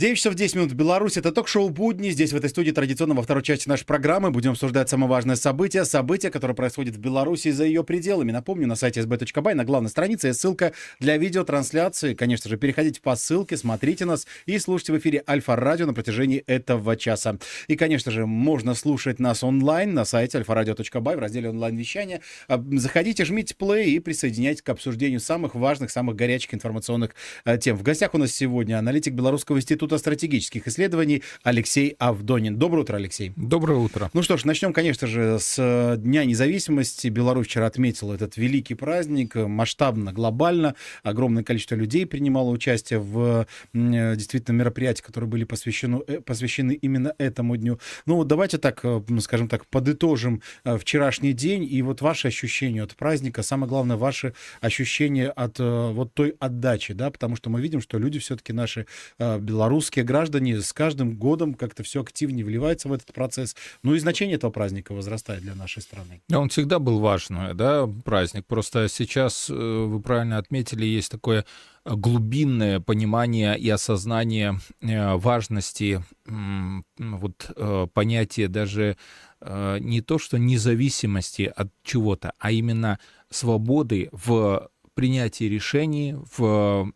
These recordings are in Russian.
9 часов 10 минут в Беларуси. Это ток-шоу «Будни». Здесь, в этой студии, традиционно во второй части нашей программы будем обсуждать самое важное событие. Событие, которое происходит в Беларуси и за ее пределами. Напомню, на сайте sb.by на главной странице есть ссылка для видеотрансляции. Конечно же, переходите по ссылке, смотрите нас и слушайте в эфире Альфа-радио на протяжении этого часа. И, конечно же, можно слушать нас онлайн на сайте alfaраdio.by в разделе онлайн-вещания. А, заходите, жмите play и присоединяйтесь к обсуждению самых важных, самых горячих информационных э, тем. В гостях у нас сегодня аналитик Белорусского института Института стратегических исследований Алексей Авдонин. Доброе утро, Алексей. Доброе утро. Ну что ж, начнем, конечно же, с э, Дня независимости. Беларусь вчера отметила этот великий праздник масштабно, глобально. Огромное количество людей принимало участие в э, действительно мероприятиях, которые были посвящены, э, посвящены именно этому дню. Ну вот давайте так, скажем так, подытожим вчерашний день и вот ваши ощущения от праздника, самое главное, ваши ощущения от вот той отдачи, да, потому что мы видим, что люди все-таки наши белорусы русские граждане с каждым годом как-то все активнее вливаются в этот процесс. Ну и значение этого праздника возрастает для нашей страны. Да, он всегда был важный, да, праздник. Просто сейчас, э, вы правильно отметили, есть такое глубинное понимание и осознание э, важности вот э, понятия даже не то, что независимости от чего-то, а именно свободы в принятии решений, в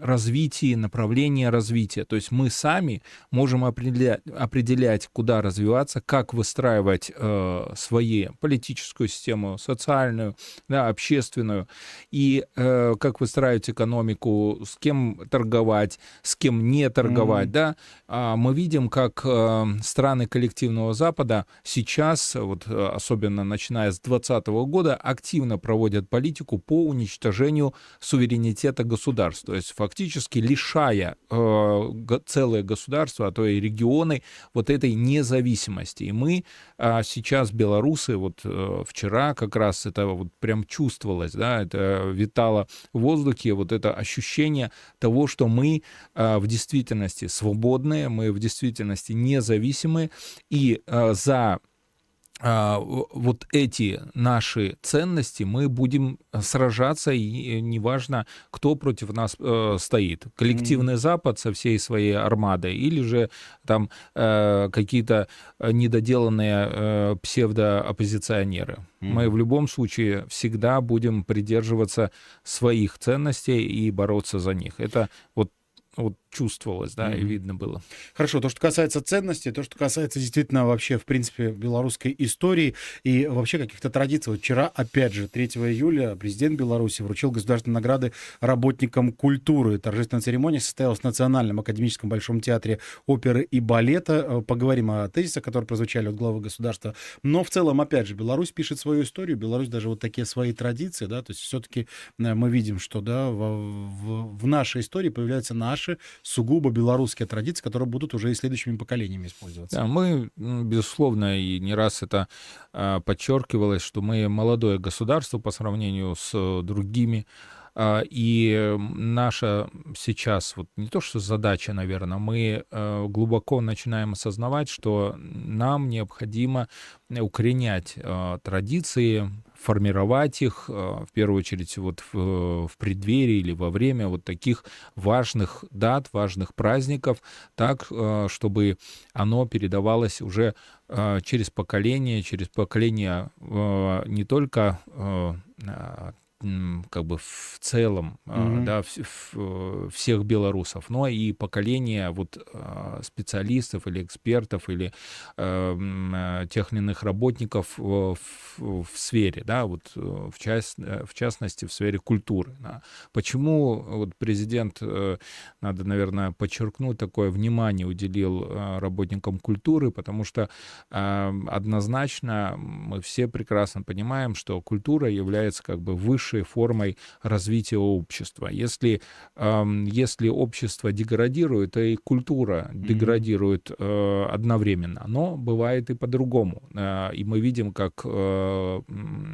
развитии, направления развития. То есть мы сами можем определять, определять куда развиваться, как выстраивать э, свою политическую систему, социальную, да, общественную, и э, как выстраивать экономику, с кем торговать, с кем не торговать. Mm-hmm. Да? А мы видим, как э, страны коллективного Запада сейчас, вот, э, особенно начиная с 2020 года, активно проводят политику по уничтожению суверенитета государств. То есть фактически лишая э, целое государство, а то и регионы вот этой независимости. И мы э, сейчас, белорусы, вот э, вчера как раз это вот прям чувствовалось, да, это витало в воздухе, вот это ощущение того, что мы э, в действительности свободные, мы в действительности независимые, и э, за вот эти наши ценности мы будем сражаться, и неважно, кто против нас э, стоит. Коллективный mm-hmm. Запад со всей своей армадой, или же там э, какие-то недоделанные э, псевдооппозиционеры. Mm-hmm. Мы в любом случае всегда будем придерживаться своих ценностей и бороться за них. Это вот вот чувствовалось, да, mm-hmm. и видно было. Хорошо, то, что касается ценностей, то, что касается действительно вообще, в принципе, белорусской истории и вообще каких-то традиций. Вот вчера, опять же, 3 июля президент Беларуси вручил государственные награды работникам культуры. Торжественная церемония состоялась в Национальном академическом Большом театре оперы и балета. Э, поговорим о тезисах, которые прозвучали от главы государства. Но в целом, опять же, Беларусь пишет свою историю, Беларусь даже вот такие свои традиции, да, то есть все-таки э, мы видим, что, да, в, в, в нашей истории появляются наши сугубо белорусские традиции, которые будут уже и следующими поколениями использоваться. Да, мы, безусловно, и не раз это а, подчеркивалось, что мы молодое государство по сравнению с э, другими а, и наша сейчас, вот не то что задача, наверное, мы э, глубоко начинаем осознавать, что нам необходимо укоренять э, традиции, формировать их, э, в первую очередь, вот в, в преддверии или во время вот таких важных дат, важных праздников, так, э, чтобы оно передавалось уже э, через поколение, через поколение не только как бы в целом, mm-hmm. да, в, в, всех белорусов, но и поколение вот а, специалистов или экспертов или э, тех или иных работников в, в, в сфере, да, вот в, част, в частности в сфере культуры. Да. Почему вот президент, надо, наверное, подчеркнуть, такое внимание уделил работникам культуры, потому что однозначно мы все прекрасно понимаем, что культура является как бы выше высшей формой развития общества. Если, если общество деградирует, то и культура деградирует э, одновременно. Но бывает и по-другому. Э, и мы видим, как э,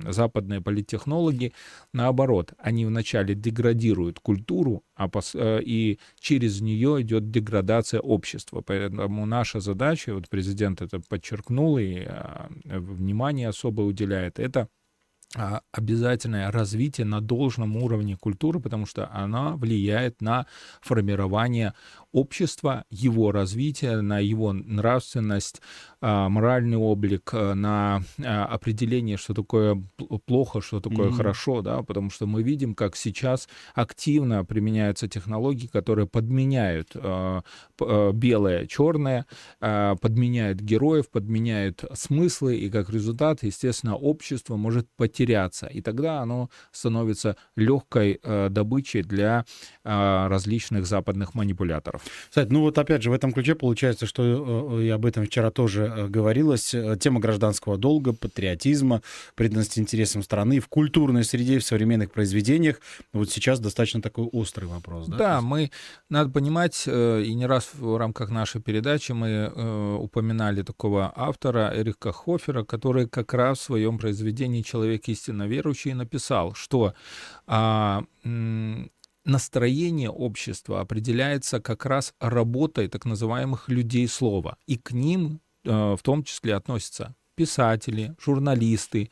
западные политтехнологи, наоборот, они вначале деградируют культуру, а пос, и через нее идет деградация общества. Поэтому наша задача, вот президент это подчеркнул и внимание особо уделяет, это а, обязательное развитие на должном уровне культуры, потому что она влияет на формирование общества, его развитие, на его нравственность, а, моральный облик, а, на определение, что такое плохо, что такое mm-hmm. хорошо, да, потому что мы видим, как сейчас активно применяются технологии, которые подменяют белое черное, подменяют героев, подменяют смыслы, и как результат, естественно, общество может потерять теряться, и тогда оно становится легкой э, добычей для э, различных западных манипуляторов. Кстати, ну вот опять же в этом ключе получается, что э, и об этом вчера тоже э, говорилось, э, тема гражданского долга, патриотизма, преданности интересам страны в культурной среде, в современных произведениях. Вот сейчас достаточно такой острый вопрос. Да, да мы, надо понимать, и не раз в рамках нашей передачи мы упоминали такого автора Эрика Хофера, который как раз в своем произведении «Человек истинно верующий, написал, что а, настроение общества определяется как раз работой так называемых людей слова. И к ним в том числе относятся писатели, журналисты,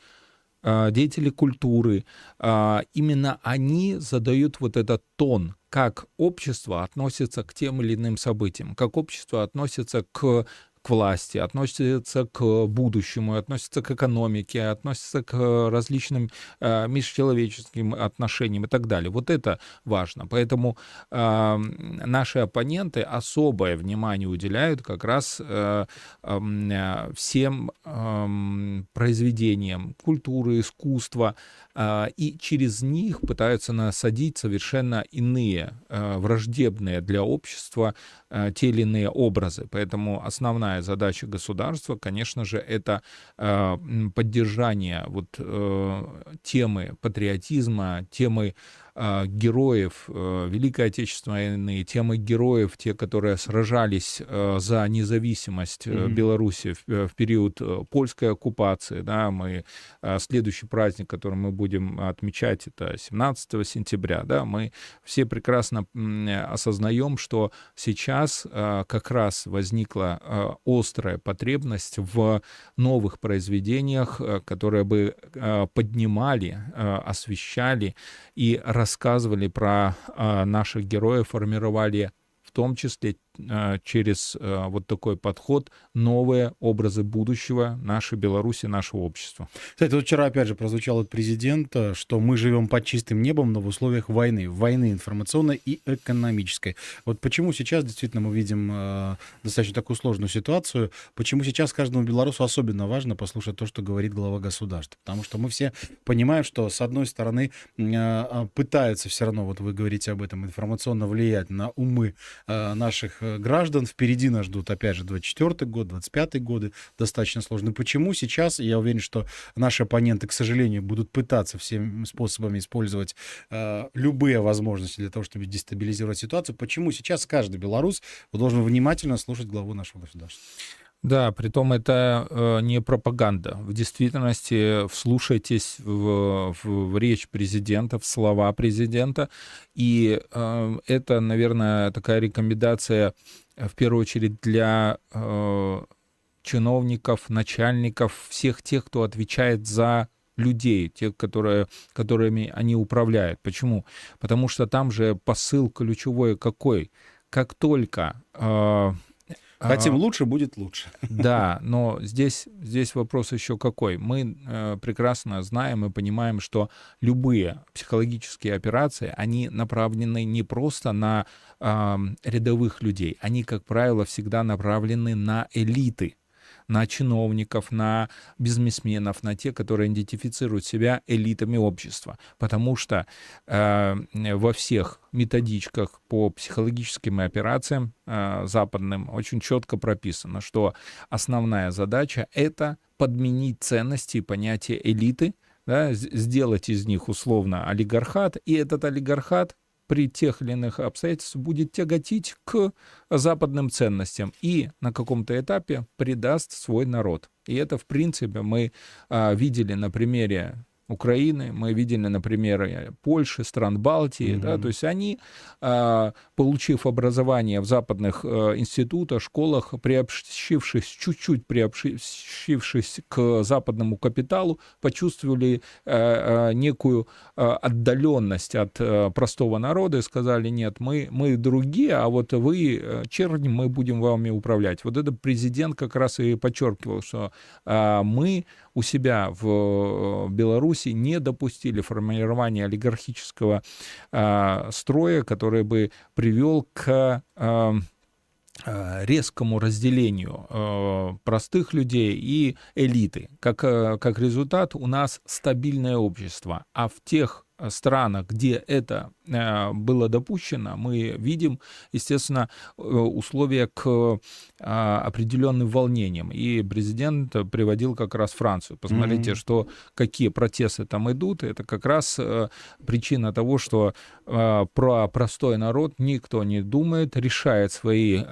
а, деятели культуры. А, именно они задают вот этот тон, как общество относится к тем или иным событиям, как общество относится к к власти, относится к будущему, относится к экономике, относится к различным э, межчеловеческим отношениям и так далее. Вот это важно. Поэтому э, наши оппоненты особое внимание уделяют как раз э, э, всем э, произведениям культуры, искусства, э, и через них пытаются насадить совершенно иные, э, враждебные для общества э, те или иные образы. Поэтому основная задача государства, конечно же, это поддержание вот э, темы патриотизма, темы а, героев э, Великой Отечественной войны, темы героев, те, которые сражались э, за независимость mm-hmm. Беларуси в, в период польской оккупации. Да, мы, следующий праздник, который мы будем отмечать, это 17 сентября. Да, мы все прекрасно осознаем, что сейчас как раз возникла острая потребность в новых произведениях, которые бы поднимали, освещали и рассказывали про а, наших героев, формировали в том числе через а, вот такой подход новые образы будущего нашей Беларуси, нашего общества. Кстати, вот вчера опять же прозвучал от президента, что мы живем под чистым небом, но в условиях войны, войны информационной и экономической. Вот почему сейчас действительно мы видим э, достаточно такую сложную ситуацию, почему сейчас каждому белорусу особенно важно послушать то, что говорит глава государства, потому что мы все понимаем, что с одной стороны э, пытаются все равно, вот вы говорите об этом, информационно влиять на умы э, наших Э, граждан. Впереди нас ждут, опять же, 24 год, 25 годы, достаточно сложно. Почему сейчас, я уверен, что наши оппоненты, к сожалению, будут пытаться всеми способами использовать э, любые возможности для того, чтобы дестабилизировать ситуацию. Почему сейчас каждый белорус должен внимательно слушать главу нашего государства? Да, при том это э, не пропаганда. В действительности вслушайтесь в, в, в речь президента, в слова президента. И э, это, наверное, такая рекомендация э, в первую очередь для э, чиновников, начальников, всех тех, кто отвечает за людей, тех, которые, которыми они управляют. Почему? Потому что там же посыл ключевой какой? Как только э, Хотим лучше, будет лучше. Да, но здесь, здесь вопрос еще какой. Мы э, прекрасно знаем и понимаем, что любые психологические операции, они направлены не просто на э, рядовых людей, они, как правило, всегда направлены на элиты на чиновников, на бизнесменов, на тех, которые идентифицируют себя элитами общества. Потому что э, во всех методичках по психологическим операциям э, западным очень четко прописано, что основная задача — это подменить ценности и понятие элиты, да, сделать из них условно олигархат, и этот олигархат при тех или иных обстоятельствах будет тяготить к западным ценностям и на каком-то этапе предаст свой народ. И это, в принципе, мы а, видели на примере Украины, мы видели на примере Польши, стран Балтии, mm-hmm. да, то есть они, а, получив образование в западных э, институтах, школах, приобщившись, чуть-чуть приобщившись к западному капиталу, почувствовали э, э, некую отдаленность от простого народа и сказали, нет, мы, мы другие, а вот вы, черни, мы будем вами управлять. Вот это президент как раз и подчеркивал, что мы у себя в Беларуси не допустили формирования олигархического э, строя, который бы привел к э, резкому разделению э, простых людей и элиты. Как, э, как результат у нас стабильное общество, а в тех странах, где это э, было допущено, мы видим, естественно, э, условия к определенным волнениям. И президент приводил как раз Францию. Посмотрите, mm-hmm. что какие протесты там идут. Это как раз э, причина того, что про простой народ никто не думает, решает свои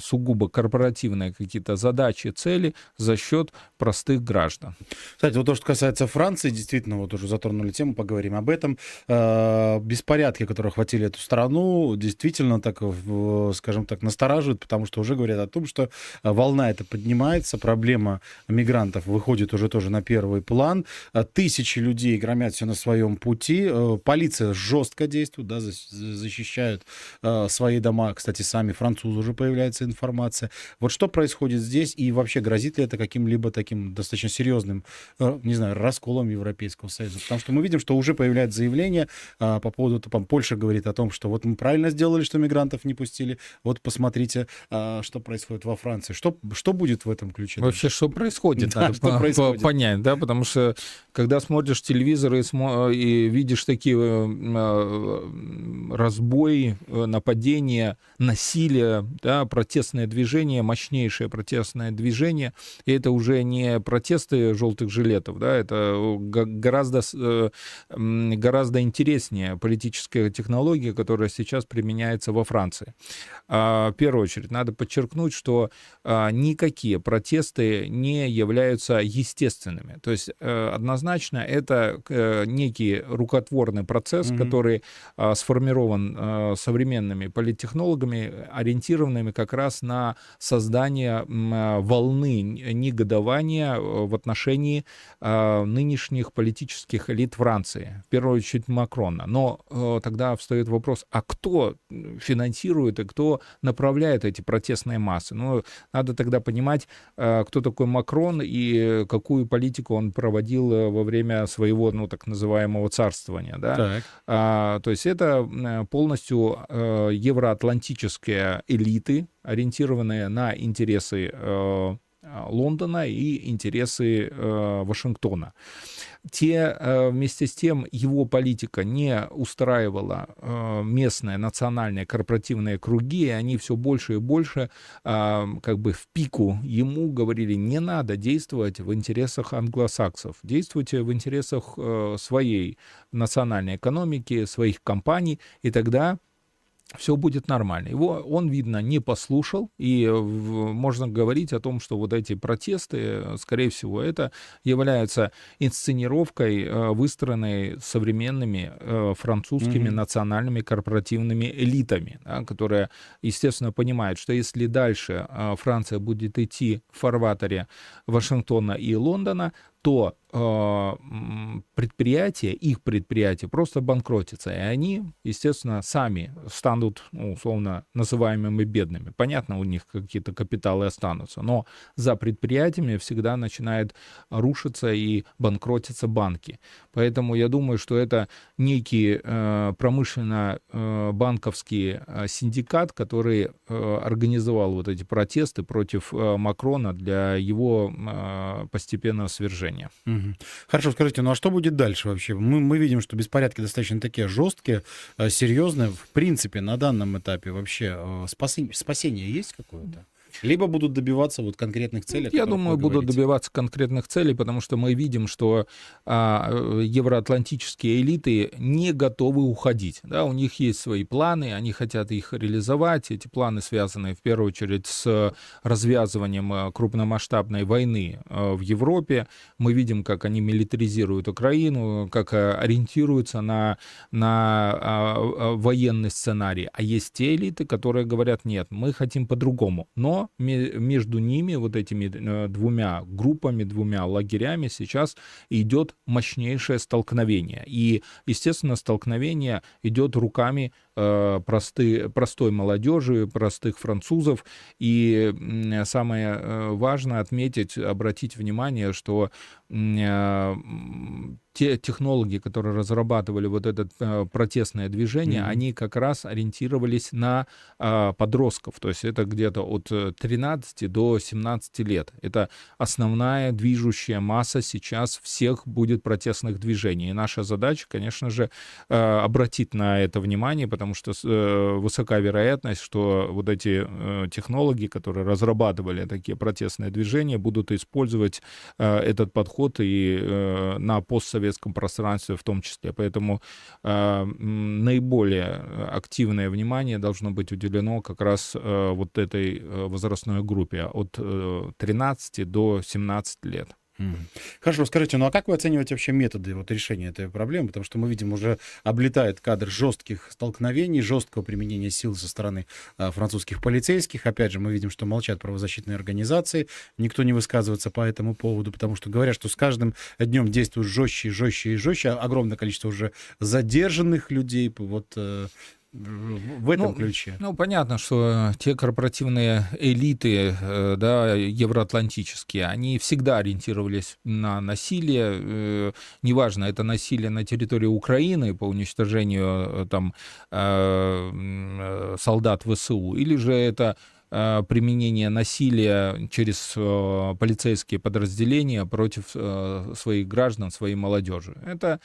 сугубо корпоративные какие-то задачи, цели за счет простых граждан. Кстати, вот то, что касается Франции, действительно, вот уже затронули тему, поговорим об этом. Э, беспорядки, которые охватили эту страну, действительно так, скажем так, настораживают, потому что уже говорят о том, что волна эта поднимается, проблема мигрантов выходит уже тоже на первый план. Э, тысячи людей громят все на своем пути. Э, полиция жестко действует, да, защищают свои дома. Кстати, сами французы уже появляется информация. Вот что происходит здесь и вообще грозит ли это каким-либо таким достаточно серьезным, не знаю, расколом Европейского Союза? Потому что мы видим, что уже появляется заявление а, по поводу, там, Польша говорит о том, что вот мы правильно сделали, что мигрантов не пустили, вот посмотрите, а, что происходит во Франции. Что, что будет в этом ключе? Вообще, что происходит, да, надо что происходит? понять, да, потому что когда смотришь телевизор и, смо- и видишь такие э, разбои, э, нападения, насилие, да, протестное движение, мощнейшее протестное движение, и это уже не протесты желтых жилетов, да, это гораздо э, гораздо интереснее политическая технология, которая сейчас применяется во Франции. А, в первую очередь, надо подчеркнуть, что а, никакие протесты не являются естественными. То есть э, однозначно это э, некий рукотворный процесс, mm-hmm. который а, сформирован э, современными политтехнологами, ориентированными как раз на создание волны негодования в отношении нынешних политических элит Франции в первую очередь Макрона. Но э, тогда встает вопрос, а кто финансирует и кто направляет эти протестные массы? Ну, надо тогда понимать, э, кто такой Макрон и какую политику он проводил э, во время своего, ну, так называемого царствования, да? Так. А, то есть это полностью э, евроатлантические элиты, ориентированные на интересы э, Лондона и интересы э, Вашингтона. Те, э, вместе с тем, его политика не устраивала э, местные национальные корпоративные круги, и они все больше и больше э, как бы в пику ему говорили, не надо действовать в интересах англосаксов, действуйте в интересах своей национальной экономики, своих компаний, и тогда все будет нормально. Его он, видно, не послушал, и можно говорить о том, что вот эти протесты, скорее всего, это являются инсценировкой, э, выстроенной современными э, французскими mm-hmm. национальными корпоративными элитами, да, которые, естественно, понимают, что если дальше э, Франция будет идти в фарватере Вашингтона и Лондона, то э, предприятия, их предприятия просто банкротятся, и они, естественно, сами станут, ну, условно называемыми бедными. Понятно, у них какие-то капиталы останутся, но за предприятиями всегда начинают рушиться и банкротиться банки. Поэтому я думаю, что это некий э, промышленно-банковский э, синдикат, который э, организовал вот эти протесты против э, Макрона для его э, постепенного свержения Угу. Хорошо, скажите, ну а что будет дальше вообще? Мы, мы видим, что беспорядки достаточно такие жесткие, э, серьезные. В принципе, на данном этапе вообще э, спасение, спасение есть какое-то? Либо будут добиваться вот конкретных целей. Я думаю, будут добиваться конкретных целей, потому что мы видим, что а, евроатлантические элиты не готовы уходить. Да, у них есть свои планы, они хотят их реализовать. Эти планы связаны в первую очередь с развязыванием э, крупномасштабной войны э, в Европе. Мы видим, как они милитаризируют Украину, как э, ориентируются на, на а, военный сценарий. А есть те элиты, которые говорят, нет, мы хотим по-другому. Но между ними, вот этими двумя группами, двумя лагерями сейчас идет мощнейшее столкновение. И, естественно, столкновение идет руками Э, просты, простой молодежи, простых французов. И самое э, важное отметить, обратить внимание, что э, те технологии, которые разрабатывали вот это протестное движение, mm-hmm. они как раз ориентировались на а, подростков. То есть это где-то от 13 до 17 лет. Это основная движущая масса сейчас всех будет протестных движений. И наша задача, конечно же, обратить на это внимание, потому потому что э, высока вероятность, что вот эти э, технологии, которые разрабатывали такие протестные движения, будут использовать э, этот подход и на постсоветском пространстве в том числе. Поэтому наиболее активное внимание должно быть уделено как раз вот этой возрастной группе от 13 до 17 лет. Хорошо, скажите, ну а как вы оцениваете вообще методы вот, решения этой проблемы? Потому что мы видим, уже облетает кадр жестких столкновений, жесткого применения сил со стороны а, французских полицейских. Опять же, мы видим, что молчат правозащитные организации, никто не высказывается по этому поводу, потому что говорят, что с каждым днем действуют жестче жестче и жестче. Огромное количество уже задержанных людей. Вот э, в этом ну, ключе. Ну, понятно, что те корпоративные элиты, э, да, евроатлантические, они всегда ориентировались на насилие, э, неважно, это насилие на территории Украины по уничтожению э, там солдат ВСУ, или же это Э, применение насилия через э, полицейские подразделения против э, своих граждан, своей молодежи. Это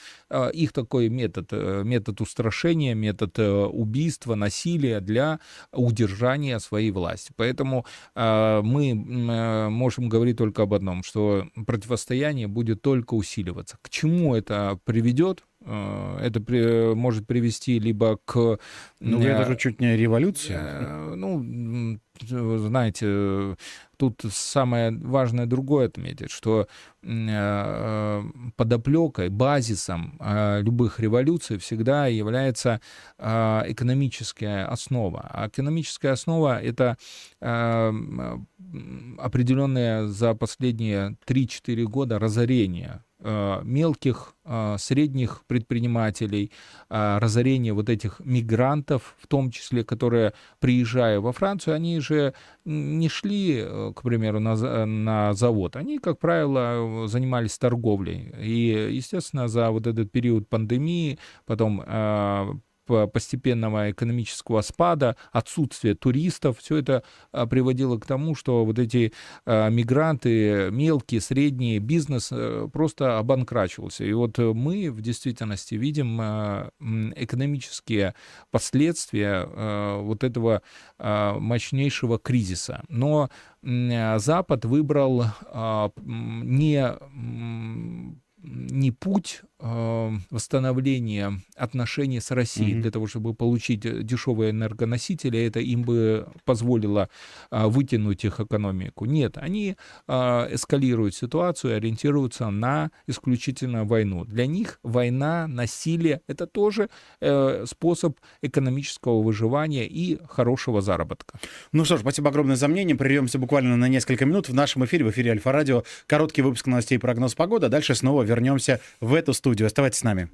их такой метод, метод устрашения, метод убийства, насилия для удержания своей власти. Поэтому мы можем говорить только об одном, что противостояние будет только усиливаться. К чему это приведет, это при, может привести либо к... Ну, это же чуть не революция. Ну, знаете, тут самое важное другое отметить, что э, подоплекой, базисом э, любых революций всегда является э, экономическая основа. А экономическая основа — это определенное за последние 3-4 года разорение Э, мелких, э, средних предпринимателей, э, разорение вот этих мигрантов, в том числе, которые, приезжая во Францию, они же не шли, к примеру, на, на завод. Они, как правило, занимались торговлей. И, естественно, за вот этот период пандемии, потом постепенного экономического спада, отсутствие туристов, все это а, приводило к тому, что вот эти а, мигранты, мелкие, средние, бизнес э, просто обанкрачивался. И вот мы в действительности видим а, экономические последствия вот этого мощнейшего кризиса. Но Запад выбрал не не путь э, восстановления отношений с Россией mm-hmm. для того, чтобы получить э, дешевые энергоносители, это им бы позволило э, вытянуть их экономику. Нет, они э, эскалируют ситуацию, ориентируются на исключительно войну. Для них война, насилие — это тоже э, способ экономического выживания и хорошего заработка. Ну что ж, спасибо огромное за мнение. Прервемся буквально на несколько минут в нашем эфире, в эфире Альфа-Радио. Короткий выпуск новостей и прогноз погоды. А дальше снова вернемся в эту студию. Оставайтесь с нами.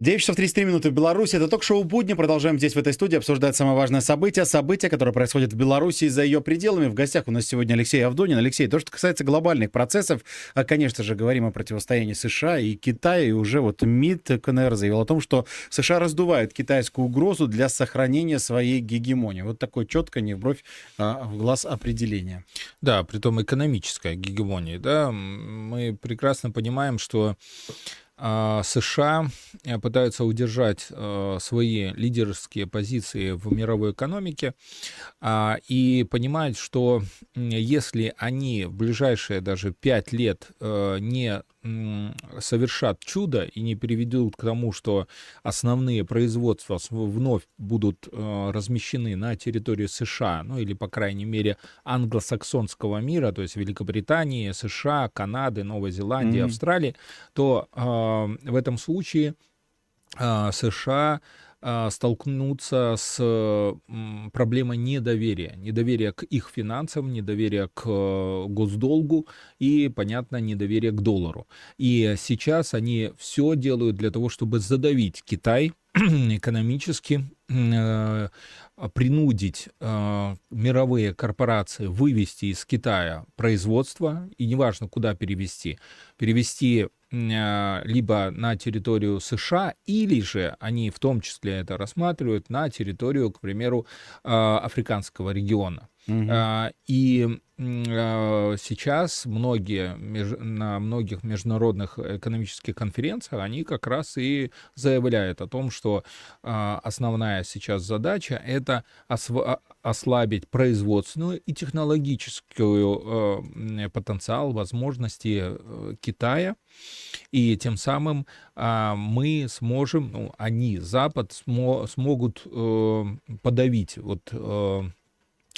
9 часов 33 минуты в Беларуси. Это ток-шоу «Будни». Продолжаем здесь, в этой студии, обсуждать самое важное событие. Событие, которое происходит в Беларуси и за ее пределами. В гостях у нас сегодня Алексей Авдонин. Алексей, то, что касается глобальных процессов, а, конечно же, говорим о противостоянии США и Китая. И уже вот МИД КНР заявил о том, что США раздувает китайскую угрозу для сохранения своей гегемонии. Вот такое четко, не в бровь, а в глаз определение. Да, при том экономическая гегемония. Да? Мы прекрасно понимаем, что США э, пытаются удержать э, свои лидерские позиции в мировой экономике а, и понимают, что если они в ближайшие даже пять лет э, не совершат чудо и не приведут к тому, что основные производства вновь будут э, размещены на территории США, ну или, по крайней мере, англосаксонского мира, то есть Великобритании, США, Канады, Новой Зеландии, mm-hmm. Австралии, то э, в этом случае э, США столкнуться с проблемой недоверия. Недоверия к их финансам, недоверия к э, госдолгу и, понятно, недоверия к доллару. И сейчас они все делают для того, чтобы задавить Китай экономически, э, принудить э, мировые корпорации вывести из Китая производство, и неважно, куда перевести, перевести а, либо на территорию США, или же они в том числе это рассматривают на территорию, к примеру, а, африканского региона. Угу. И сейчас многие на многих международных экономических конференциях они как раз и заявляют о том, что основная сейчас задача это ослабить производственную и технологическую потенциал возможности э, Китая и тем самым мы сможем, ну, они Запад смо, смогут э, подавить вот э,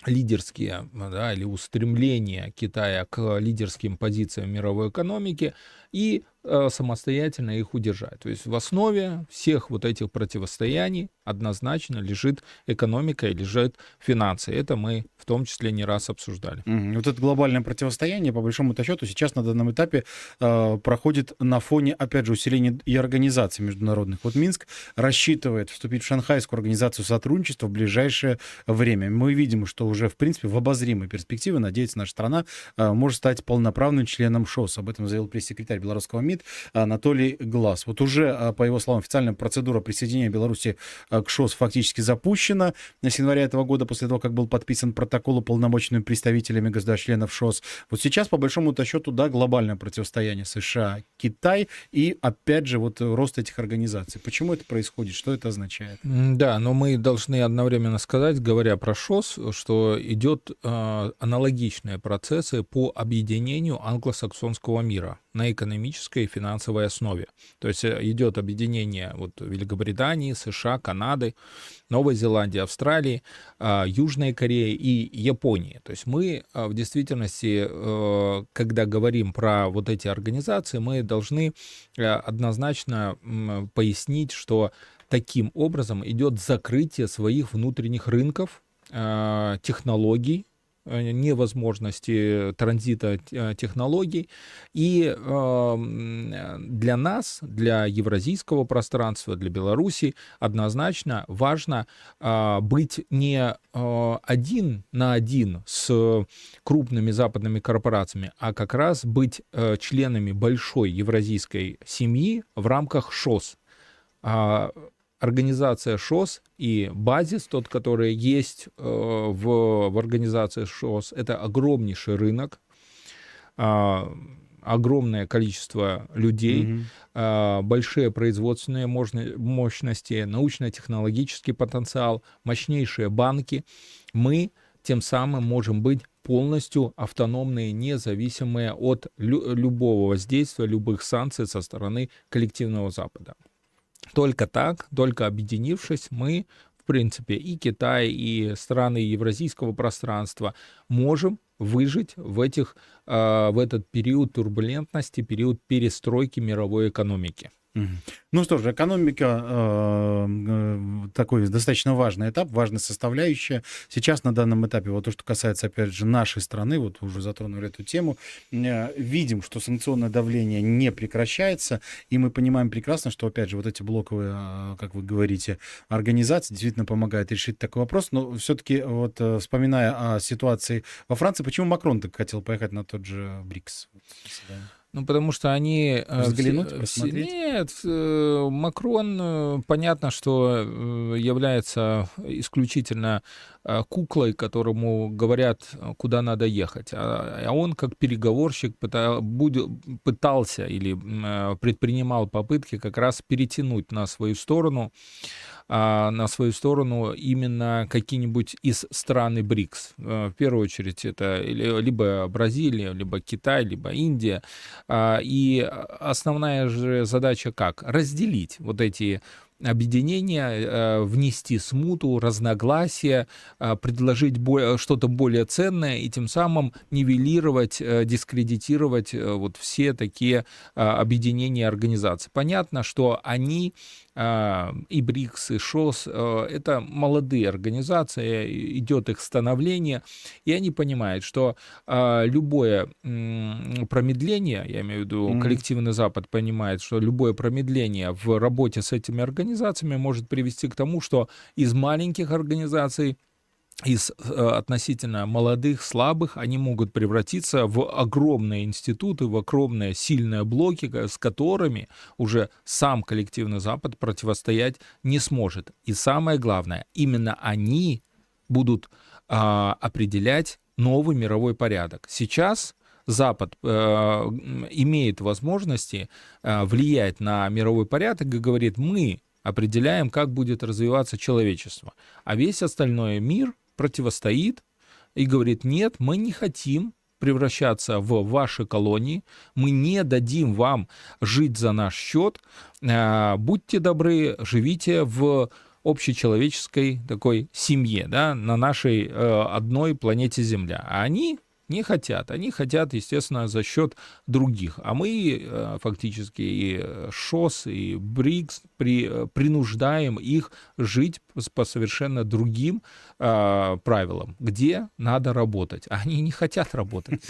лидерские да, или устремления Китая к лидерским позициям мировой экономики. И самостоятельно их удержать. То есть в основе всех вот этих противостояний однозначно лежит экономика и лежит финансы. Это мы в том числе не раз обсуждали. Mm-hmm. Вот это глобальное противостояние, по большому счету, сейчас на данном этапе э, проходит на фоне, опять же, усиления и организаций международных. Вот Минск рассчитывает вступить в Шанхайскую организацию сотрудничества в ближайшее время. Мы видим, что уже, в принципе, в обозримой перспективе, надеется, наша страна э, может стать полноправным членом ШОС. Об этом заявил пресс-секретарь белорусского МИД Анатолий Глаз. Вот уже, а, по его словам, официальная процедура присоединения Беларуси а, к ШОС фактически запущена с января этого года, после того, как был подписан протокол уполномоченными представителями государств-членов ШОС. Вот сейчас, по большому счету, да, глобальное противостояние США-Китай и, опять же, вот рост этих организаций. Почему это происходит? Что это означает? Да, но мы должны одновременно сказать, говоря про ШОС, что идет э, аналогичные процессы по объединению англосаксонского мира на экономической и финансовой основе. То есть э, идет объединение вот Великобритании, США, Канады, Новой Зеландии, Австралии, а, Южной Кореи и Японии. То есть мы а, в действительности, э, когда говорим про вот эти организации, мы должны э, однозначно пояснить, что таким образом идет закрытие своих внутренних рынков, а, технологий, невозможности транзита э, технологий. И для нас, для евразийского пространства, для Беларуси однозначно важно а, быть не один на один с крупными западными корпорациями, а как раз быть э, членами большой евразийской семьи в рамках ШОС а, организация ШОС и базис, тот, который есть э, в, в организации ШОС, это огромнейший рынок, э, огромное количество людей, mm-hmm. большие производственные мощности, научно-технологический потенциал, мощнейшие банки. Мы тем самым можем быть полностью автономные, независимые от лю- любого воздействия, любых санкций со стороны коллективного Запада. Только так, только объединившись, мы, в принципе, и Китай, и страны евразийского пространства можем выжить в, этих, а, в этот период турбулентности, период перестройки мировой экономики. Ну что же, экономика э, э, такой достаточно важный этап, важная составляющая. Сейчас на данном этапе, вот то, что касается, опять же, нашей страны, вот уже затронули эту тему, э, видим, что санкционное давление не прекращается, и мы понимаем прекрасно, что, опять же, вот эти блоковые, э, как вы говорите, организации действительно помогают решить такой вопрос. Но все-таки, вот э, вспоминая о ситуации во Франции, почему Макрон так хотел поехать на тот же БРИКС? Ну, потому что они... Э, Взглянуть, все, посмотреть? Нет, э, Макрон, э, понятно, что является исключительно куклой, которому говорят, куда надо ехать. А, а он, как переговорщик, пытался или предпринимал попытки как раз перетянуть на свою сторону а, на свою сторону именно какие-нибудь из стран БРИКС. Э, в первую очередь это либо Бразилия, либо Китай, либо Индия. А, и основная же задача как? Разделить вот эти объединения, э, внести смуту, разногласия, э, предложить что-то более ценное и тем самым нивелировать, дискредитировать вот все такие объединения организаций. Понятно, что они а, и БРИКС, и ШОС, э, это молодые организации, идет их становление, и они понимают, что а, любое промедление, я имею в виду коллективный Запад понимает, что любое промедление в работе с этими организациями может привести к тому, что из маленьких организаций из э, относительно молодых, слабых, они могут превратиться в огромные институты, в огромные сильные блоки, с которыми уже сам коллективный Запад противостоять не сможет. И самое главное, именно они будут а, определять новый мировой порядок. Сейчас Запад э, имеет возможности э, влиять на мировой порядок и говорит, мы определяем, как будет развиваться человечество. А весь остальной мир противостоит и говорит, нет, мы не хотим превращаться в ваши колонии, мы не дадим вам жить за наш счет, а, будьте добры, живите в общечеловеческой такой семье, да, на нашей э, одной планете Земля. А они не хотят. Они хотят, естественно, за счет других. А мы э, фактически и ШОС, и БРИКС при, э, принуждаем их жить по совершенно другим э, правилам, где надо работать. А они не хотят работать.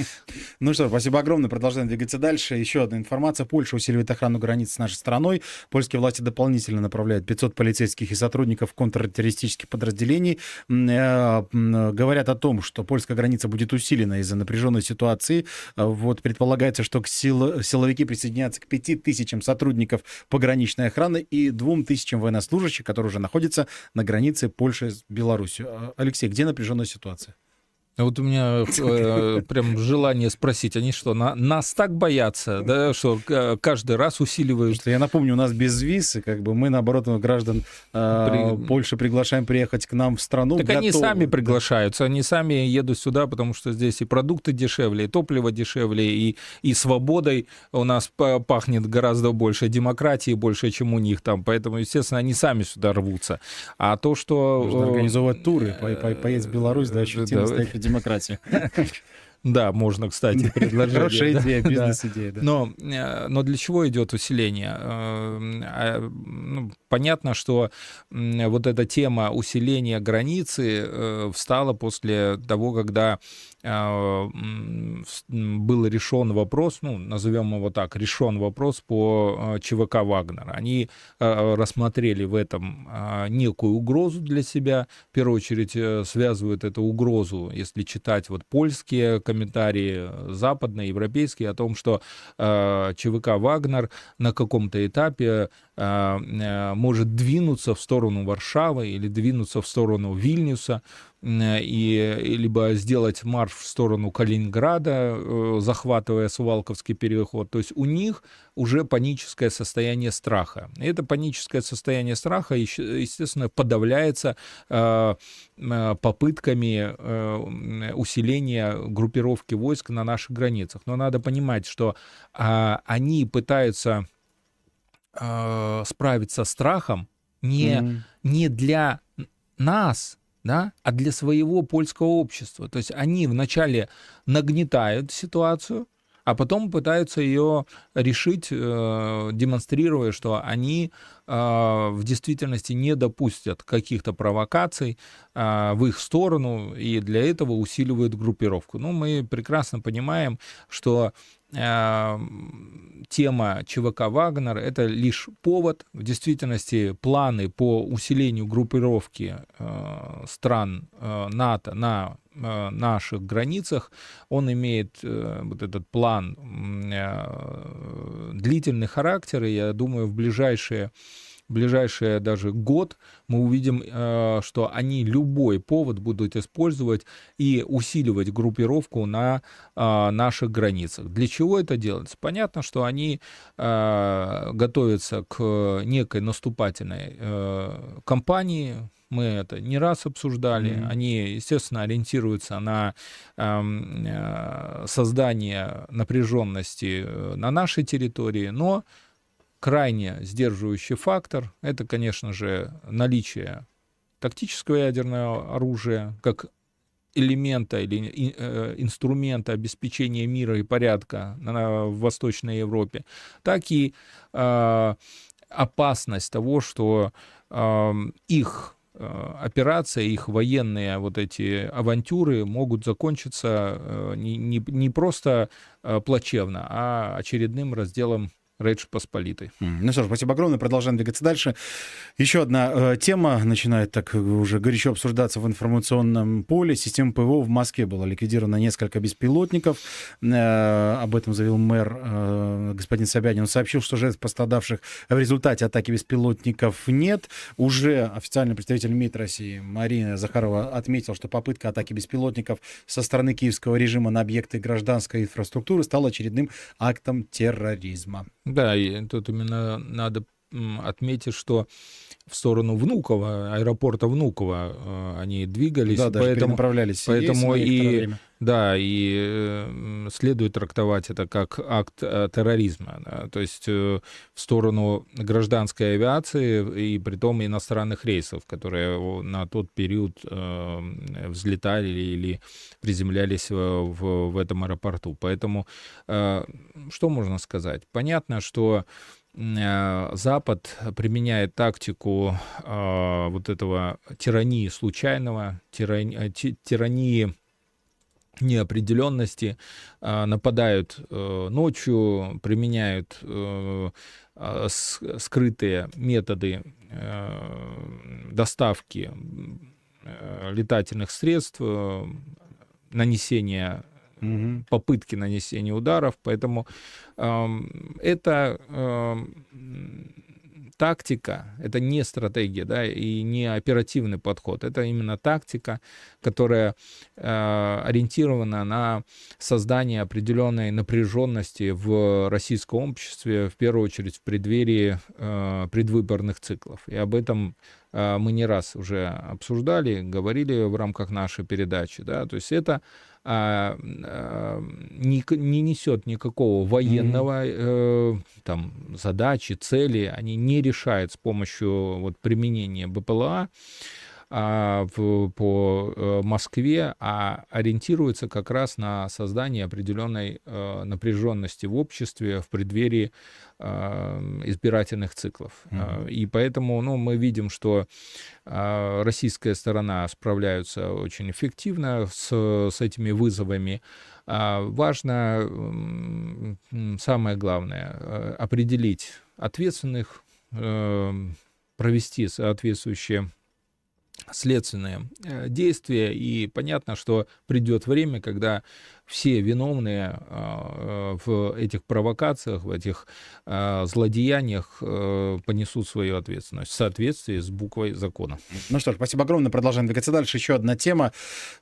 Ну что, спасибо огромное. Продолжаем двигаться дальше. Еще одна информация. Польша усиливает охрану границ с нашей страной. Польские власти дополнительно направляют 500 полицейских и сотрудников контртеррористических подразделений. Э, говорят о том, что польская граница будет усилена из-за напряженной ситуации. Э, вот предполагается, что сил, силовики присоединятся к 5000 сотрудников пограничной охраны и 2000 военнослужащих, которые уже находятся на границе Польши с Беларусью. А, Алексей, где напряженная ситуация? А вот у меня э, прям желание спросить, они что, на, нас так боятся, да, что каждый раз усиливают? Что я напомню, у нас без виз, и как бы мы, наоборот, граждан э, При... Польши приглашаем приехать к нам в страну. Так готовы. они сами приглашаются, они сами едут сюда, потому что здесь и продукты дешевле, и топливо дешевле, и, и свободой у нас пахнет гораздо больше, демократии больше, чем у них там, поэтому, естественно, они сами сюда рвутся. А то, что... Нужно организовать туры, по по поесть в Беларусь, да, ощутимо да, демократию. Да, можно, кстати, предложить. Хорошая идея, бизнес-идея. Но, э, но для чего идет усиление? Э, а, ну, понятно, что вот эта тема усиления границы э, встала после того, когда был решен вопрос, ну, назовем его так, решен вопрос по а, ЧВК Вагнера. Они а, рассмотрели в этом некую угрозу для себя. В первую очередь э, связывают эту угрозу, если читать вот польские комментарии, западные, европейские, о том, что ЧВК Вагнер на каком-то этапе э, может двинуться в сторону Варшавы или двинуться в сторону Вильнюса, и либо сделать марш в сторону Калининграда, э, захватывая Сувалковский переход. То есть у них уже паническое состояние страха. И это паническое состояние страха, естественно, подавляется э, э, попытками усиления группировки войск на наших границах. Но надо понимать, что а, они пытаются справиться с страхом не, mm-hmm. не для нас, да, а для своего польского общества. То есть они вначале нагнетают ситуацию, а потом пытаются ее решить, э, демонстрируя, что они э, в действительности не допустят каких-то провокаций э, в их сторону, и для этого усиливают группировку. Ну, мы прекрасно понимаем, что тема ЧВК «Вагнер» — это лишь повод. В действительности планы по усилению группировки э, стран э, НАТО на э, наших границах, он имеет вот этот план длительный характер, и я думаю, в ближайшие ближайший даже год мы увидим, э, что они любой повод будут использовать и усиливать группировку на э, наших границах. Для чего это делается? Понятно, что они э, готовятся к некой наступательной кампании, мы это не раз обсуждали. Mm-hmm. Они, естественно, ориентируются на э, создание напряженности на нашей территории, но крайне сдерживающий фактор — это, конечно же, наличие тактического ядерного оружия как элемента или э, инструмента обеспечения мира и порядка в Восточной Европе, так и э, опасность того, что э, их операция, их военные вот эти авантюры могут закончиться не, не, не просто плачевно, а очередным разделом Речь Посполитой. Ну что ж, спасибо огромное. Продолжаем двигаться дальше. Еще одна э, тема начинает так уже горячо обсуждаться в информационном поле. Система ПВО в Москве была ликвидирована несколько беспилотников. Э, об этом заявил мэр э, господин Собянин. Он сообщил, что жертв пострадавших в результате атаки беспилотников нет. Уже официальный представитель МИД России Марина Захарова отметил, что попытка атаки беспилотников со стороны киевского режима на объекты гражданской инфраструктуры стала очередным актом терроризма. Да, и тут именно надо отметить, что в сторону Внуково, аэропорта Внуково э, они двигались. Да, даже поэтому, перенаправлялись. Поэтому и, да, и э, следует трактовать это как акт э, терроризма. Да, то есть в сторону гражданской авиации и при том иностранных рейсов, которые на тот период взлетали или приземлялись в, в этом аэропорту. Поэтому что можно сказать? Понятно, что Э, Запад применяет тактику э, вот этого тирании случайного, тирани, э, тирании неопределенности, э, нападают э, ночью, применяют э, скрытые методы доставки летательных средств, нанесения угу. попытки нанесения ударов. Поэтому э, это э, тактика, это не стратегия, да, и не оперативный подход. Это именно тактика, которая э, ориентирована на создание определенной напряженности в российском обществе, в первую очередь в преддверии э, предвыборных циклов. И об этом мы не раз уже обсуждали, говорили в рамках нашей передачи, да, то есть это а, а, не, не несет никакого военного mm-hmm. э, там задачи, цели, они не решают с помощью вот применения БПЛА а, в, по э, Москве, а ориентируется как раз на создание определенной э, напряженности в обществе в преддверии э, избирательных циклов. Mm-hmm. И поэтому ну, мы видим, что э, российская сторона справляется очень эффективно с, с этими вызовами. А важно, самое главное, э, определить ответственных, э, провести соответствующие следственные э, действия, и понятно, что придет время, когда все виновные а, э, в этих провокациях, в этих а, злодеяниях э, понесут свою ответственность в соответствии с буквой закона. Ну что ж, спасибо огромное. Продолжаем двигаться дальше. Еще одна тема.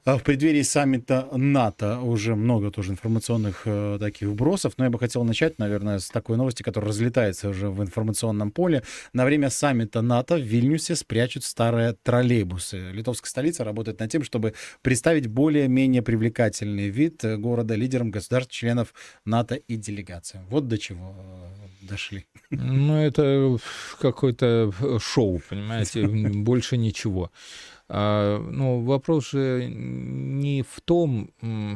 А, в преддверии саммита НАТО уже много тоже информационных э, таких вбросов, но я бы хотел начать, наверное, с такой новости, которая разлетается уже в информационном поле. На время саммита НАТО в Вильнюсе спрячут старые троллейбусы. Литовская столица работает над тем, чтобы представить более-менее привлекательный вид города лидером государств-членов НАТО и делегациям. Вот до чего э, дошли. Ну, это какое-то шоу, понимаете, больше ничего. А, ну, вопрос же не в том,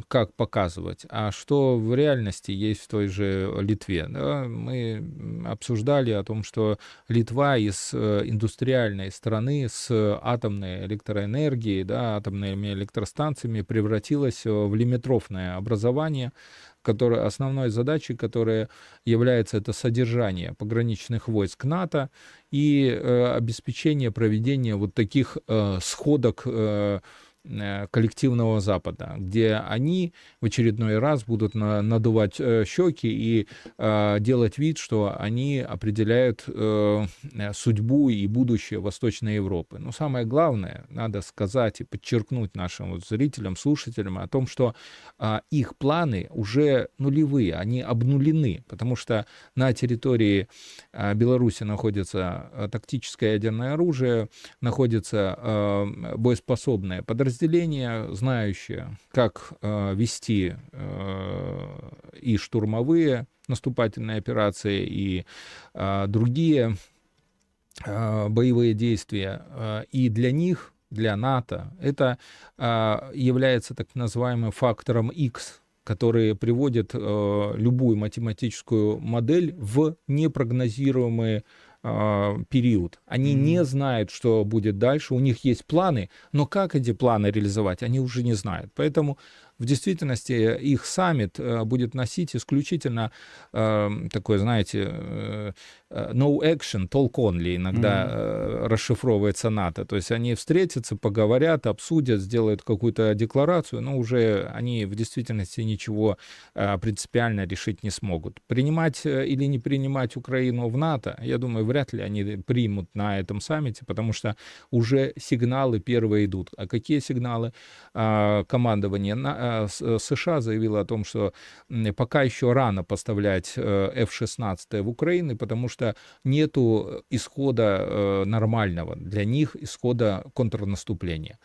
как показывать, а что в реальности есть в той же Литве. Мы обсуждали о том, что Литва из э, индустриальной страны с атомной электроэнергией, да, атомными электростанциями превратилась в лимитрофное образование, которое, основной задачей которой является это содержание пограничных войск НАТО и э, обеспечение проведения вот таких э, сходок Э, коллективного Запада, где они в очередной раз будут на, надувать э, щеки и э, делать вид, что они определяют э, судьбу и будущее Восточной Европы. Но самое главное, надо сказать и подчеркнуть нашим вот зрителям, слушателям о том, что э, их планы уже нулевые, они обнулены, потому что на территории э, Беларуси находится э, тактическое ядерное оружие, находится э, боеспособное подразделение, подразделения, знающие, как э, вести э, и штурмовые наступательные операции, и э, другие э, боевые действия. Э, и для них, для НАТО, это э, является так называемым фактором X, который приводит э, любую математическую модель в непрогнозируемые период. Они mm-hmm. не знают, что будет дальше. У них есть планы, но как эти планы реализовать, они уже не знают. Поэтому в действительности их саммит э, будет носить исключительно э, такой, знаете, э, э, no action, talk only иногда mm-hmm. расшифровывается НАТО. То есть они встретятся, поговорят, обсудят, сделают какую-то декларацию, но уже они в действительности ничего принципиально решить не смогут. Принимать или не принимать Украину в НАТО, я думаю, вряд ли они примут на этом саммите, потому что уже сигналы первые идут. А какие сигналы? Командование Э, э, США заявила о том, что пока еще рано поставлять F-16 э, в Украину, потому что нету исхода нормального для них, исхода контрнаступления.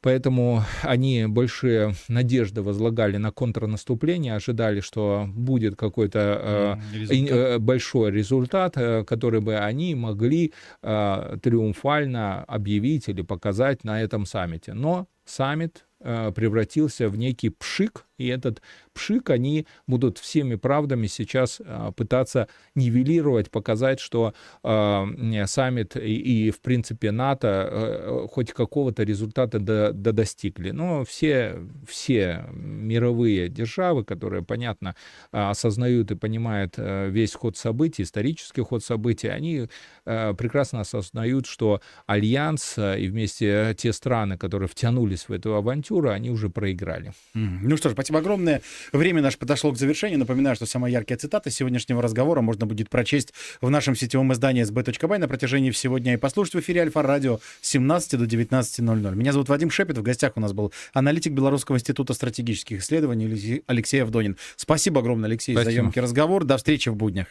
Поэтому они большие надежды возлагали на контрнаступление, ожидали, что будет какой-то результат. большой результат, который бы они могли триумфально объявить или показать на этом саммите. Но саммит превратился в некий пшик, и этот пшик они будут всеми правдами сейчас а, пытаться нивелировать, показать, что э, саммит и, и, в принципе, НАТО э, хоть какого-то результата до, до достигли. Но все, все мировые державы, которые, понятно, осознают и понимают э, весь ход событий, исторический ход событий, они э, прекрасно осознают, что Альянс э, и вместе те страны, которые втянулись в эту авантюру, они уже проиграли. Ну что ж, огромное. Время наше подошло к завершению. Напоминаю, что самая яркая цитата сегодняшнего разговора можно будет прочесть в нашем сетевом издании sb.by на протяжении всего дня и послушать в эфире Альфа-радио с 17 до 19.00. Меня зовут Вадим Шепет. В гостях у нас был аналитик Белорусского института стратегических исследований Алексей Авдонин. Спасибо огромное, Алексей, Спасибо. за емкий разговор. До встречи в буднях.